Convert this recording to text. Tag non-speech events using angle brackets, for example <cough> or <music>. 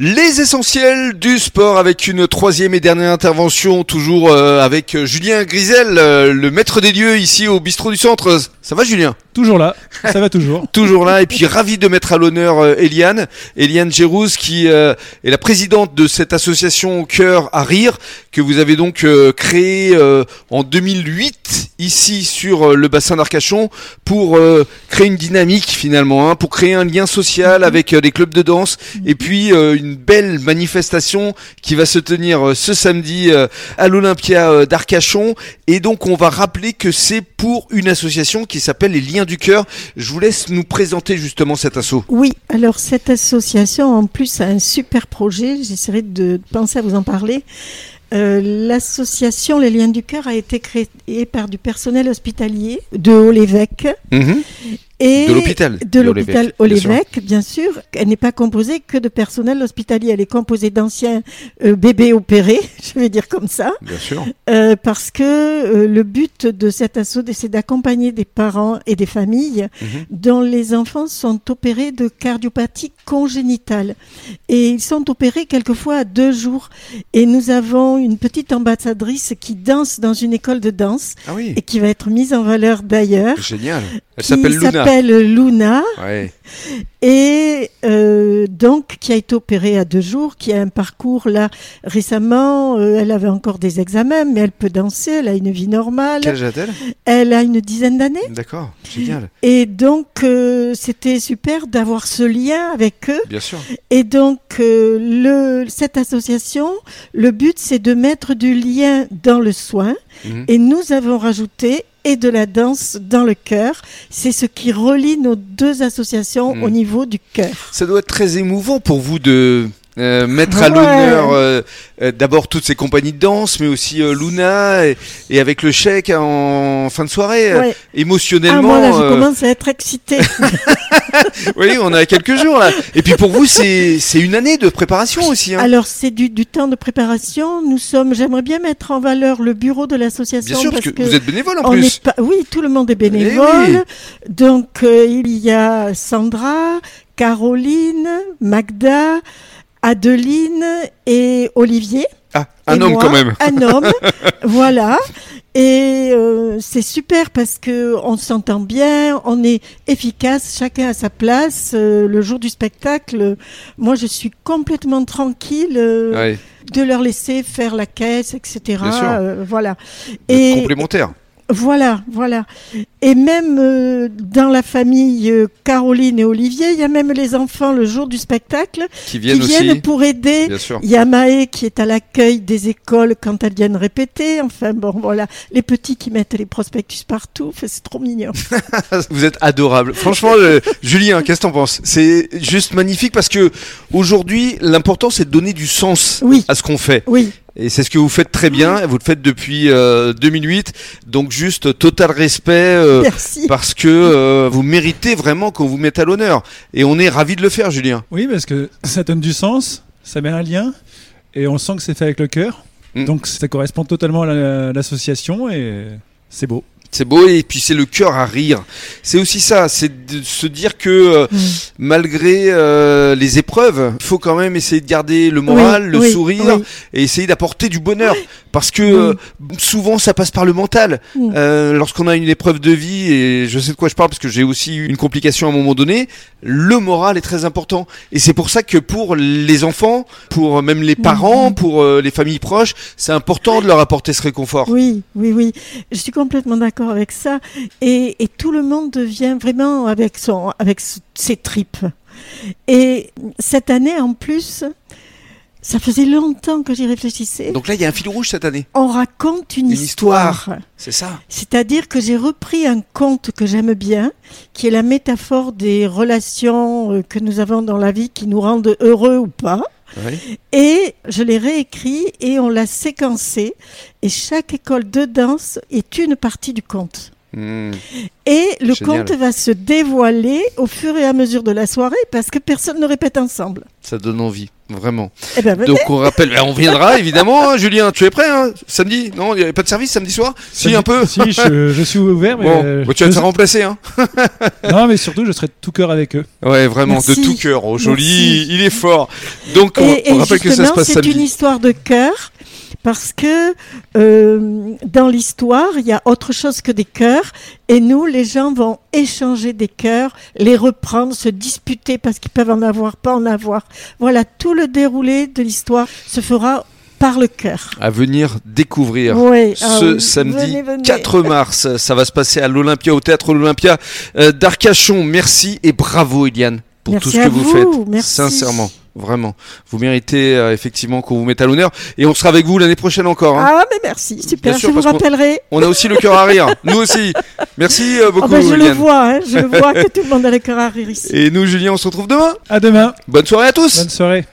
Les essentiels du sport avec une troisième et dernière intervention, toujours euh, avec Julien Grisel, euh, le maître des lieux ici au bistrot du centre. Ça va Julien? Toujours là, ça va toujours. <laughs> toujours là, et puis ravi de mettre à l'honneur euh, Eliane, Eliane Gérouz qui est la présidente de cette association Cœur à Rire, que vous avez donc créée en 2008 ici sur le bassin d'Arcachon pour créer une dynamique finalement, hein, pour créer un lien social avec des clubs de danse, et puis une une belle manifestation qui va se tenir euh, ce samedi euh, à l'Olympia euh, d'Arcachon. Et donc on va rappeler que c'est pour une association qui s'appelle les Liens du Cœur. Je vous laisse nous présenter justement cet assaut. Oui, alors cette association en plus a un super projet. J'essaierai de penser à vous en parler. L'association Les Liens du Cœur a été créée par du personnel hospitalier de Haut-l'Évêque. Mhm de l'hôpital. De l'hôpital Olévêque, bien sûr. Elle n'est pas composée que de personnel hospitalier. Elle est composée d'anciens euh, bébés opérés, <laughs> je vais dire comme ça. Bien sûr. Euh, parce que euh, le but de cet assaut, c'est d'accompagner des parents et des familles mhm. dont les enfants sont opérés de cardiopathie congénitale. Et ils sont opérés quelquefois à deux jours. Et nous avons une petite ambassadrice qui danse dans une école de danse ah oui. et qui va être mise en valeur d'ailleurs. Génial. Elle s'appelle Luna s'appelle Luna. Et euh, donc, qui a été opérée à deux jours, qui a un parcours là récemment. Euh, elle avait encore des examens, mais elle peut danser, elle a une vie normale. Quel âge a-t-elle? Elle a une dizaine d'années. D'accord, génial. Et donc, euh, c'était super d'avoir ce lien avec eux. Bien sûr. Et donc, le, cette association, le but, c'est de mettre du lien dans le soin. Mhm. Et nous avons rajouté et de la danse dans le cœur. C'est ce qui relie nos deux associations au hmm. niveau du cœur. Ça doit être très émouvant pour vous de euh, mettre à l'honneur euh, euh, d'abord toutes ces compagnies de danse, mais aussi Luna et, avec le chèque en fin de soirée, émotionnellement. Ah, moi, je commence à être excitée. <laughs> oui, on a quelques jours là. Et puis pour vous, c'est une année de préparation aussi. Hein. Alors c'est du, du, temps de préparation. Nous sommes, j'aimerais bien mettre en valeur le bureau de l'association. Bien sûr, parce, que, vous êtes bénévole en plus. oui, tout le monde est bénévole. Eh Donc il y a Sandra, Caroline, Magda. Adeline et Olivier. Ah, un homme quand même. Un homme, <laughs> voilà. Et euh, c'est super parce que on s'entend bien, on est efficace, chacun à sa place. Euh, le jour du spectacle, moi je suis complètement tranquille. Euh, de leur laisser faire la caisse, etc. voilà. Et complémentaire. Voilà, voilà. Et même euh, dans la famille euh, Caroline et Olivier, il y a même les enfants le jour du spectacle qui viennent, pour aider. Il y a Maë qui est à l'accueil des écoles quand elles viennent répéter. Enfin bon, voilà, les petits qui mettent les prospectus partout, c'est trop mignon. <laughs> Vous êtes adorable. Franchement, Julien, qu'est-ce que t'en penses? C'est juste magnifique parce que aujourd'hui, l'important c'est de donner du sens à ce qu'on fait. Oui. Et c'est ce que vous faites très bien. Vous le faites depuis 2008. Euh, Donc juste total respect euh, parce que euh, vous méritez vraiment qu'on vous mette à l'honneur. Et on est ravi de le faire, Julien. Oui, parce que ça donne du sens, ça met un lien, et on sent que c'est fait avec le cœur. Mm. Donc ça correspond totalement à l'association et c'est beau. C'est beau et puis c'est le cœur à rire. C'est aussi ça, c'est de se dire que euh, mm. malgré euh, les épreuves, il faut quand même essayer de garder le moral, le sourire et essayer d'apporter du bonheur. Parce que euh, souvent ça passe par le mental. Mm. Lorsqu'on a une épreuve de vie, et je sais de quoi je parle parce que j'ai aussi eu une complication à un moment donné, le moral est très important. Et c'est pour ça que pour les enfants, pour même les parents, mm. pour les familles proches, c'est important de leur apporter ce réconfort. Oui, oui, oui. Je suis complètement d'accord avec ça. Et, tout le monde devient vraiment avec, son, avec ses tripes. Et cette année, en plus, ça faisait longtemps que j'y réfléchissais. Donc là, il y a un fil rouge cette année. On raconte une, histoire. C'est ça. C'est-à-dire que j'ai repris un conte que j'aime bien, qui est la métaphore des relations euh, que nous avons dans la vie qui nous rendent heureux ou pas. Et je l'ai réécrit et on l'a séquencé. Et chaque école de danse est une partie du conte. Et le Génial. conte va se dévoiler au fur et à mesure de la soirée parce que personne ne répète ensemble. Ça donne envie, vraiment. Eh ben. Donc on rappelle, ben, on viendra <laughs> évidemment, hein, Julien. Tu es prêt hein, Samedi? Non, il n'y avait pas de service samedi soir? Si, un peu. Si, je, je <laughs> suis ouvert, mais. Bon, euh, bah, tu vas te faire remplacer, hein <laughs> Non, mais surtout, je serai de tout cœur avec eux. Ouais, vraiment, Merci. de tout cœur. Oh, joli, Merci. il est fort. Donc, on, Et, on et rappelle que ça se passe c'est samedi. une histoire de cœur parce que euh, dans l'histoire, il y a autre chose que des cœurs. Et nous, les gens vont échanger des cœurs, les reprendre, se disputer parce qu'ils peuvent en avoir, pas en avoir. Voilà, tout le déroulé de l'histoire se fera par le cœur. À venir découvrir. Oui, ah Ce samedi Venez, venez. 4 mars, ça va se passer à l'Olympia, au théâtre Olympia euh, d'Arcachon. Merci et bravo, Eliane, pour Merci tout ce que vous, vous, faites. merci. Sincèrement, vraiment. Vous méritez euh, effectivement qu'on vous mette à l'honneur. Et on sera avec vous l'année prochaine encore. hein. Ah, mais merci, super, Bien sûr, je vous parce qu'on- rappellerai. On a aussi le cœur à rire. <laughs> Nous aussi. Merci euh, Ah beaucoup, ben, je le vois, hein, je le vois que <laughs> tout le monde a le cœur à rire ici. Et nous, Julien, on se retrouve demain. À demain. Bonne soirée à tous. Bonne soirée.